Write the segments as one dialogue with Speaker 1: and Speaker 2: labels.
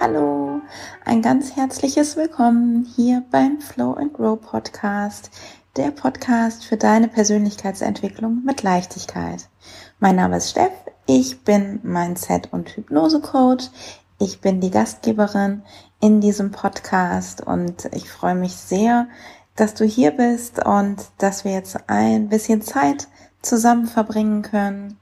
Speaker 1: hallo, ein ganz herzliches Willkommen hier beim Flow and Grow Podcast, der Podcast für deine Persönlichkeitsentwicklung mit Leichtigkeit. Mein Name ist Steff, ich bin Mindset- und Hypnose-Coach, ich bin die Gastgeberin in diesem Podcast und ich freue mich sehr, dass du hier bist und dass wir jetzt ein bisschen Zeit zusammen verbringen können.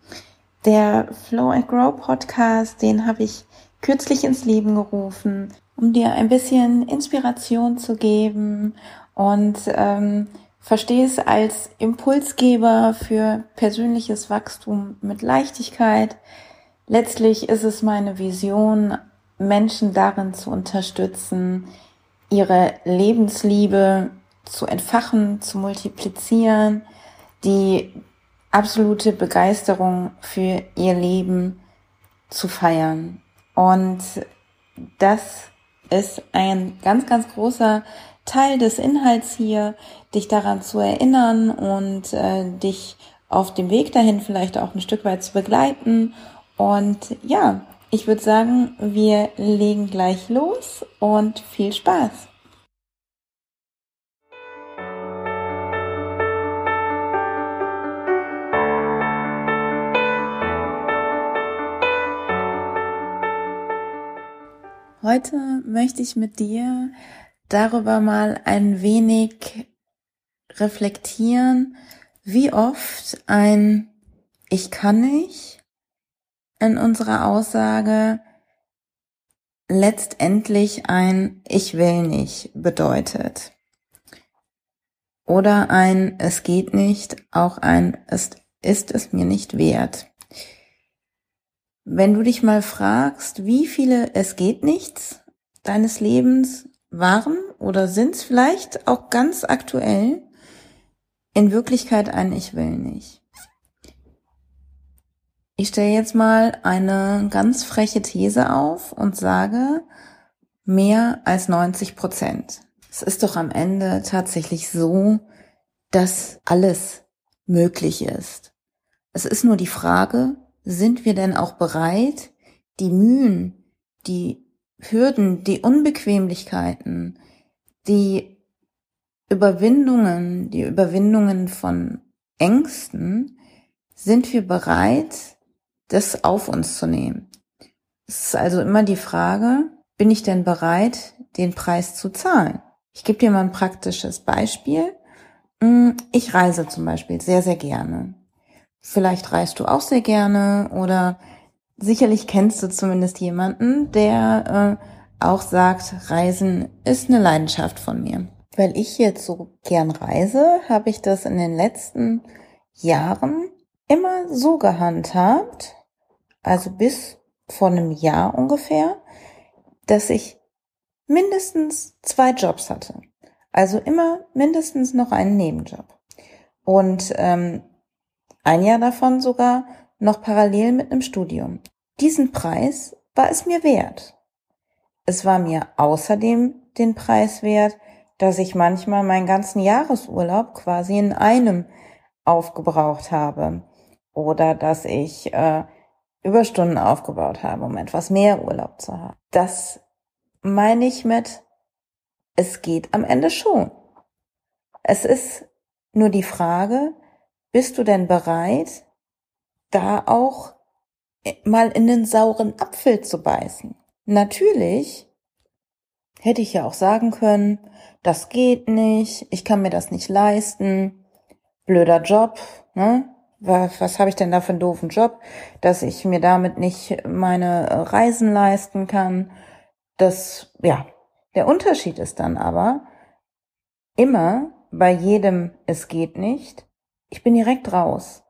Speaker 1: Der Flow and Grow Podcast, den habe ich kürzlich ins Leben gerufen, um dir ein bisschen Inspiration zu geben und ähm, verstehe es als Impulsgeber für persönliches Wachstum mit Leichtigkeit. Letztlich ist es meine Vision, Menschen darin zu unterstützen, ihre Lebensliebe zu entfachen, zu multiplizieren, die absolute Begeisterung für ihr Leben zu feiern. Und das ist ein ganz, ganz großer Teil des Inhalts hier, dich daran zu erinnern und äh, dich auf dem Weg dahin vielleicht auch ein Stück weit zu begleiten. Und ja, ich würde sagen, wir legen gleich los und viel Spaß. Heute möchte ich mit dir darüber mal ein wenig reflektieren, wie oft ein Ich kann nicht in unserer Aussage letztendlich ein Ich will nicht bedeutet. Oder ein Es geht nicht, auch ein Es ist es mir nicht wert. Wenn du dich mal fragst, wie viele Es geht nichts deines Lebens waren oder sind es vielleicht auch ganz aktuell in Wirklichkeit ein Ich will nicht. Ich stelle jetzt mal eine ganz freche These auf und sage mehr als 90 Prozent. Es ist doch am Ende tatsächlich so, dass alles möglich ist. Es ist nur die Frage, sind wir denn auch bereit, die Mühen, die Hürden, die Unbequemlichkeiten, die Überwindungen, die Überwindungen von Ängsten, sind wir bereit, das auf uns zu nehmen? Es ist also immer die Frage, bin ich denn bereit, den Preis zu zahlen? Ich gebe dir mal ein praktisches Beispiel. Hm, ich reise zum Beispiel sehr, sehr gerne. Vielleicht reist du auch sehr gerne oder sicherlich kennst du zumindest jemanden, der äh, auch sagt, Reisen ist eine Leidenschaft von mir. Weil ich jetzt so gern reise, habe ich das in den letzten Jahren immer so gehandhabt, also bis vor einem Jahr ungefähr, dass ich mindestens zwei Jobs hatte. Also immer mindestens noch einen Nebenjob. Und ähm, ein Jahr davon sogar noch parallel mit einem Studium. Diesen Preis war es mir wert. Es war mir außerdem den Preis wert, dass ich manchmal meinen ganzen Jahresurlaub quasi in einem aufgebraucht habe oder dass ich äh, Überstunden aufgebaut habe, um etwas mehr Urlaub zu haben. Das meine ich mit, es geht am Ende schon. Es ist nur die Frage, bist du denn bereit, da auch mal in den sauren Apfel zu beißen? Natürlich hätte ich ja auch sagen können, das geht nicht, ich kann mir das nicht leisten, blöder Job, ne? Was, was habe ich denn da für einen doofen Job, dass ich mir damit nicht meine Reisen leisten kann? Das, ja, der Unterschied ist dann aber immer bei jedem es geht nicht, ich bin direkt raus.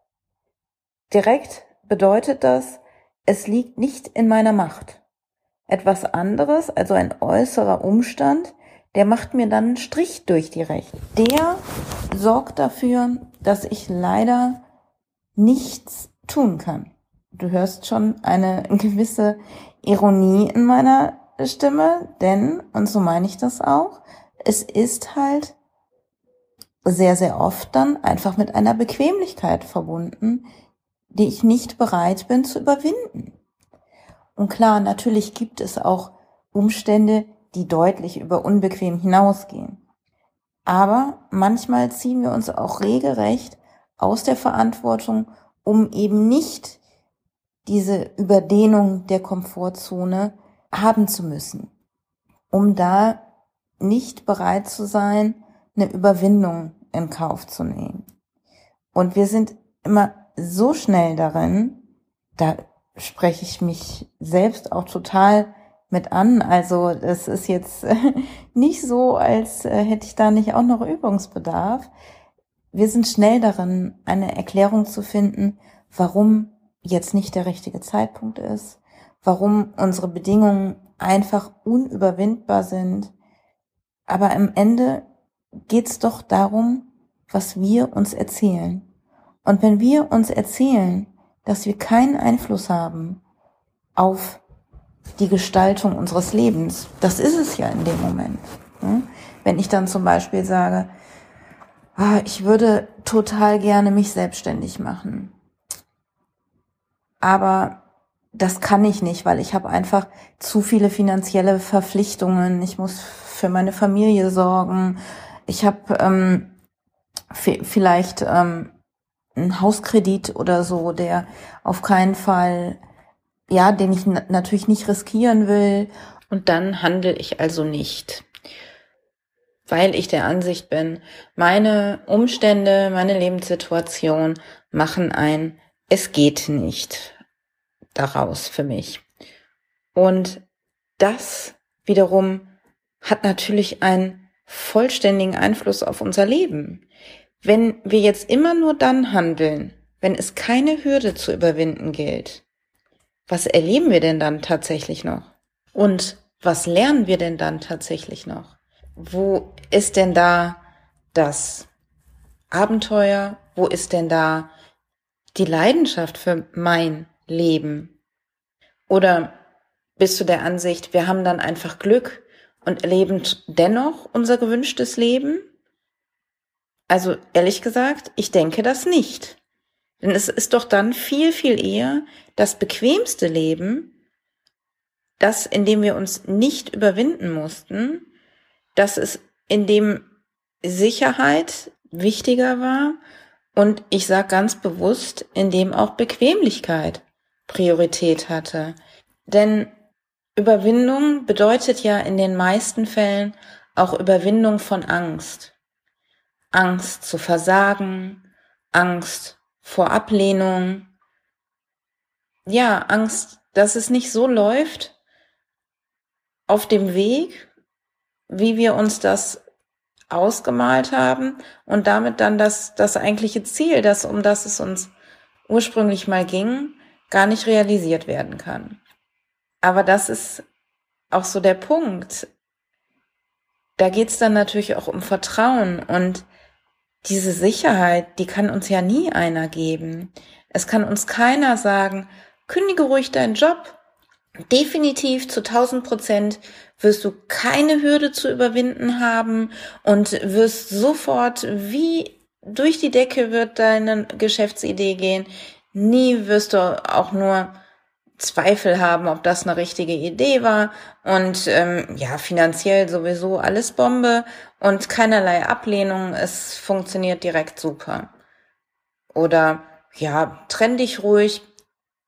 Speaker 1: Direkt bedeutet das, es liegt nicht in meiner Macht. Etwas anderes, also ein äußerer Umstand, der macht mir dann einen Strich durch die Rechnung. Der sorgt dafür, dass ich leider nichts tun kann. Du hörst schon eine gewisse Ironie in meiner Stimme, denn, und so meine ich das auch, es ist halt sehr, sehr oft dann einfach mit einer Bequemlichkeit verbunden, die ich nicht bereit bin zu überwinden. Und klar, natürlich gibt es auch Umstände, die deutlich über unbequem hinausgehen. Aber manchmal ziehen wir uns auch regelrecht aus der Verantwortung, um eben nicht diese Überdehnung der Komfortzone haben zu müssen, um da nicht bereit zu sein, eine Überwindung in Kauf zu nehmen. Und wir sind immer so schnell darin, da spreche ich mich selbst auch total mit an. Also es ist jetzt nicht so, als äh, hätte ich da nicht auch noch Übungsbedarf. Wir sind schnell darin, eine Erklärung zu finden, warum jetzt nicht der richtige Zeitpunkt ist, warum unsere Bedingungen einfach unüberwindbar sind. Aber am Ende geht es doch darum, was wir uns erzählen. Und wenn wir uns erzählen, dass wir keinen Einfluss haben auf die Gestaltung unseres Lebens. Das ist es ja in dem Moment. Ne? Wenn ich dann zum Beispiel sage, ah, ich würde total gerne mich selbstständig machen, aber das kann ich nicht, weil ich habe einfach zu viele finanzielle Verpflichtungen. Ich muss für meine Familie sorgen. Ich habe ähm, vielleicht ähm, einen Hauskredit oder so, der auf keinen Fall ja, den ich natürlich nicht riskieren will. Und dann handle ich also nicht. Weil ich der Ansicht bin, meine Umstände, meine Lebenssituation machen ein, es geht nicht daraus für mich. Und das wiederum hat natürlich einen vollständigen Einfluss auf unser Leben. Wenn wir jetzt immer nur dann handeln, wenn es keine Hürde zu überwinden gilt, was erleben wir denn dann tatsächlich noch? Und was lernen wir denn dann tatsächlich noch? Wo ist denn da das Abenteuer? Wo ist denn da die Leidenschaft für mein Leben? Oder bist du der Ansicht, wir haben dann einfach Glück und erleben dennoch unser gewünschtes Leben? Also ehrlich gesagt, ich denke das nicht. Denn es ist doch dann viel, viel eher das bequemste Leben, das, in dem wir uns nicht überwinden mussten, dass es in dem Sicherheit wichtiger war und ich sage ganz bewusst, in dem auch Bequemlichkeit Priorität hatte. Denn Überwindung bedeutet ja in den meisten Fällen auch Überwindung von Angst. Angst zu versagen, Angst vor Ablehnung, ja, Angst, dass es nicht so läuft auf dem Weg, wie wir uns das ausgemalt haben und damit dann das, das eigentliche Ziel, das, um das es uns ursprünglich mal ging, gar nicht realisiert werden kann. Aber das ist auch so der Punkt. Da geht's dann natürlich auch um Vertrauen und diese Sicherheit, die kann uns ja nie einer geben. Es kann uns keiner sagen, kündige ruhig deinen Job. Definitiv zu 1000 Prozent wirst du keine Hürde zu überwinden haben und wirst sofort wie durch die Decke wird deine Geschäftsidee gehen. Nie wirst du auch nur Zweifel haben, ob das eine richtige Idee war und ähm, ja, finanziell sowieso alles Bombe und keinerlei Ablehnung, es funktioniert direkt super. Oder ja, trenn dich ruhig,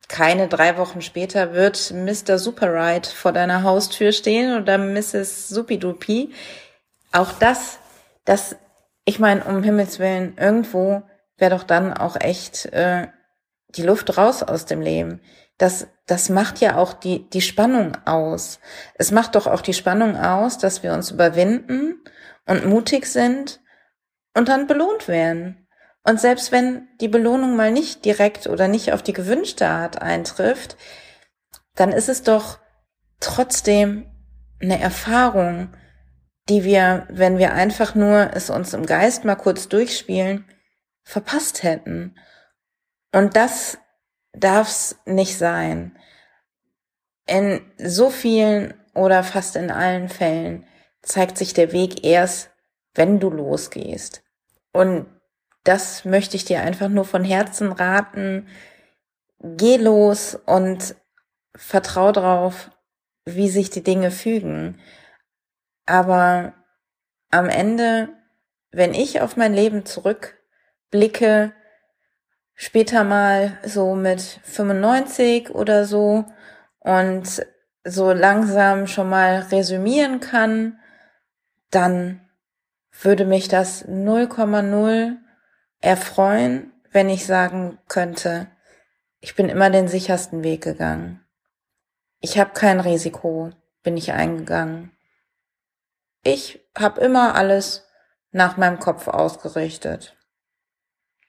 Speaker 1: keine drei Wochen später wird Mr. Superride vor deiner Haustür stehen oder Mrs. Supidupi. Auch das, das, ich meine, um Himmels Willen, irgendwo wäre doch dann auch echt äh, die Luft raus aus dem Leben das, das macht ja auch die, die Spannung aus. Es macht doch auch die Spannung aus, dass wir uns überwinden und mutig sind und dann belohnt werden. Und selbst wenn die Belohnung mal nicht direkt oder nicht auf die gewünschte Art eintrifft, dann ist es doch trotzdem eine Erfahrung, die wir, wenn wir einfach nur es uns im Geist mal kurz durchspielen, verpasst hätten. Und das darf's nicht sein. In so vielen oder fast in allen Fällen zeigt sich der Weg erst, wenn du losgehst. Und das möchte ich dir einfach nur von Herzen raten. Geh los und vertrau drauf, wie sich die Dinge fügen. Aber am Ende, wenn ich auf mein Leben zurückblicke, später mal so mit 95 oder so und so langsam schon mal resümieren kann, dann würde mich das 0,0 erfreuen, wenn ich sagen könnte, ich bin immer den sichersten Weg gegangen. Ich habe kein Risiko, bin ich eingegangen. Ich habe immer alles nach meinem Kopf ausgerichtet.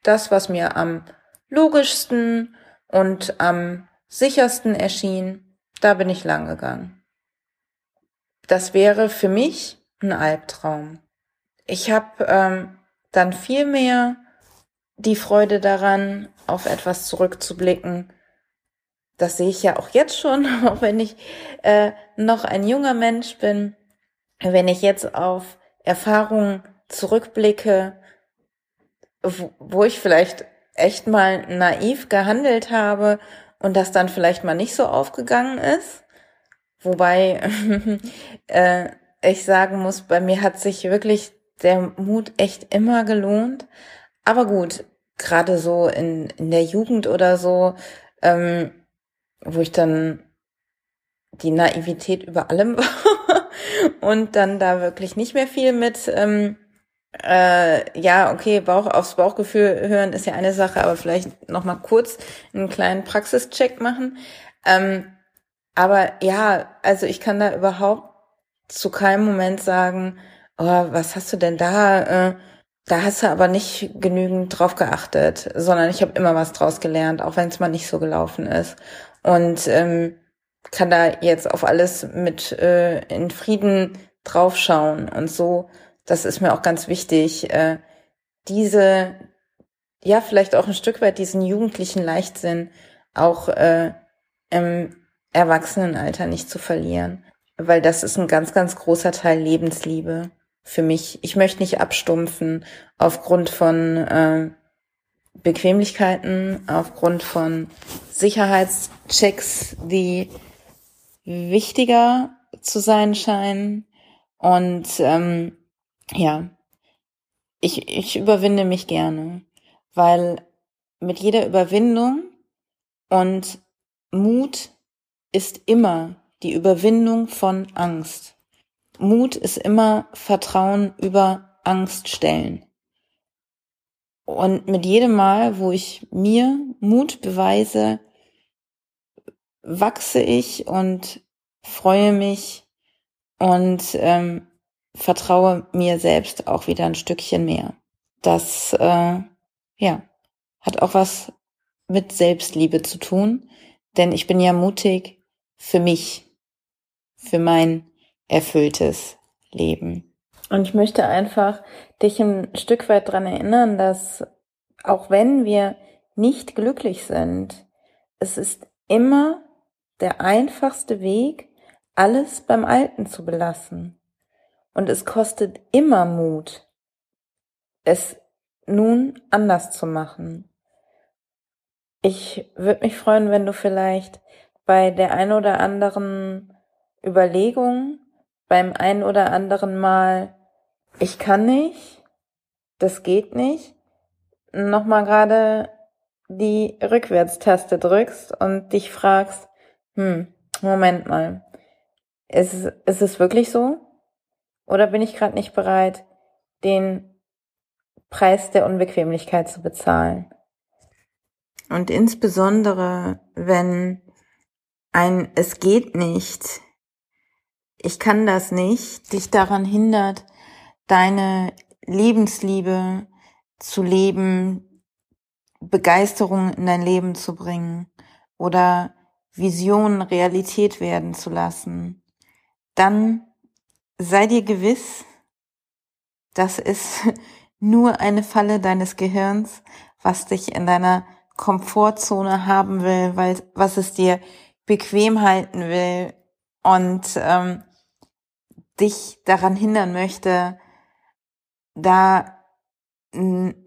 Speaker 1: Das, was mir am logischsten und am sichersten erschien, da bin ich lang gegangen. Das wäre für mich ein Albtraum. Ich habe ähm, dann viel mehr die Freude daran, auf etwas zurückzublicken. Das sehe ich ja auch jetzt schon, auch wenn ich äh, noch ein junger Mensch bin. Wenn ich jetzt auf Erfahrungen zurückblicke, wo, wo ich vielleicht echt mal naiv gehandelt habe und das dann vielleicht mal nicht so aufgegangen ist. Wobei äh, ich sagen muss, bei mir hat sich wirklich der Mut echt immer gelohnt. Aber gut, gerade so in, in der Jugend oder so, ähm, wo ich dann die Naivität über allem war und dann da wirklich nicht mehr viel mit, ähm, äh, ja, okay, Bauch aufs Bauchgefühl hören ist ja eine Sache, aber vielleicht noch mal kurz einen kleinen Praxischeck machen. Ähm, aber ja, also ich kann da überhaupt zu keinem Moment sagen, oh, was hast du denn da? Äh, da hast du aber nicht genügend drauf geachtet, sondern ich habe immer was draus gelernt, auch wenn es mal nicht so gelaufen ist. Und ähm, kann da jetzt auf alles mit äh, in Frieden draufschauen. Und so, das ist mir auch ganz wichtig, äh, diese, ja, vielleicht auch ein Stück weit diesen jugendlichen Leichtsinn auch äh, im Erwachsenenalter nicht zu verlieren. Weil das ist ein ganz, ganz großer Teil Lebensliebe für mich. Ich möchte nicht abstumpfen aufgrund von äh, Bequemlichkeiten, aufgrund von Sicherheitschecks, die wichtiger zu sein scheinen. Und ähm, ja, ich, ich überwinde mich gerne, weil mit jeder Überwindung und Mut ist immer die Überwindung von Angst. Mut ist immer Vertrauen über Angst stellen. Und mit jedem Mal, wo ich mir Mut beweise, wachse ich und freue mich und ähm, vertraue mir selbst auch wieder ein Stückchen mehr. Das äh, ja hat auch was mit Selbstliebe zu tun, denn ich bin ja mutig für mich, für mein erfülltes Leben. Und ich möchte einfach dich ein Stück weit dran erinnern, dass auch wenn wir nicht glücklich sind, es ist immer der einfachste Weg, alles beim Alten zu belassen. Und es kostet immer Mut, es nun anders zu machen. Ich würde mich freuen, wenn du vielleicht bei der ein oder anderen Überlegung beim einen oder anderen Mal, ich kann nicht, das geht nicht, nochmal gerade die Rückwärtstaste drückst und dich fragst, hm, Moment mal, ist, ist es wirklich so? Oder bin ich gerade nicht bereit, den Preis der Unbequemlichkeit zu bezahlen? Und insbesondere, wenn ein Es geht nicht ich kann das nicht, dich daran hindert, deine Lebensliebe zu leben, Begeisterung in dein Leben zu bringen oder Visionen Realität werden zu lassen, dann sei dir gewiss, das ist nur eine Falle deines Gehirns, was dich in deiner Komfortzone haben will, weil was es dir bequem halten will und ähm, dich daran hindern möchte, da ein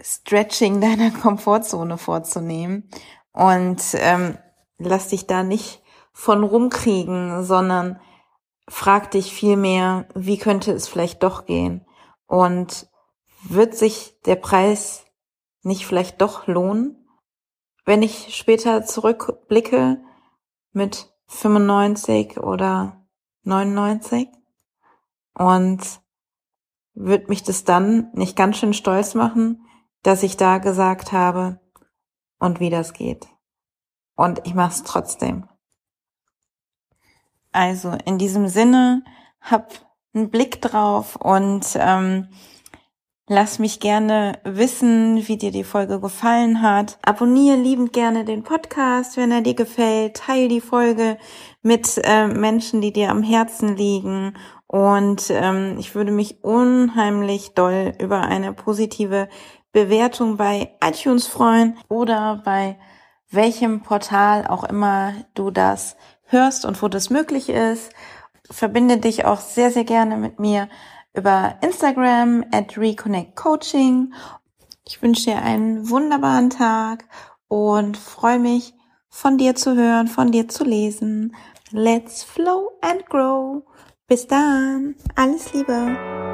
Speaker 1: Stretching deiner Komfortzone vorzunehmen. Und ähm, lass dich da nicht von rumkriegen, sondern frag dich vielmehr, wie könnte es vielleicht doch gehen? Und wird sich der Preis nicht vielleicht doch lohnen? Wenn ich später zurückblicke mit 95 oder 99 und wird mich das dann nicht ganz schön stolz machen, dass ich da gesagt habe und wie das geht. Und ich mache es trotzdem. Also in diesem Sinne, hab einen Blick drauf und ähm, Lass mich gerne wissen, wie dir die Folge gefallen hat. Abonniere liebend gerne den Podcast, wenn er dir gefällt. Teil die Folge mit äh, Menschen, die dir am Herzen liegen. Und ähm, ich würde mich unheimlich doll über eine positive Bewertung bei iTunes freuen oder bei welchem Portal auch immer du das hörst und wo das möglich ist. Verbinde dich auch sehr, sehr gerne mit mir über Instagram at Reconnect Coaching. Ich wünsche dir einen wunderbaren Tag und freue mich, von dir zu hören, von dir zu lesen. Let's flow and grow. Bis dann. Alles Liebe.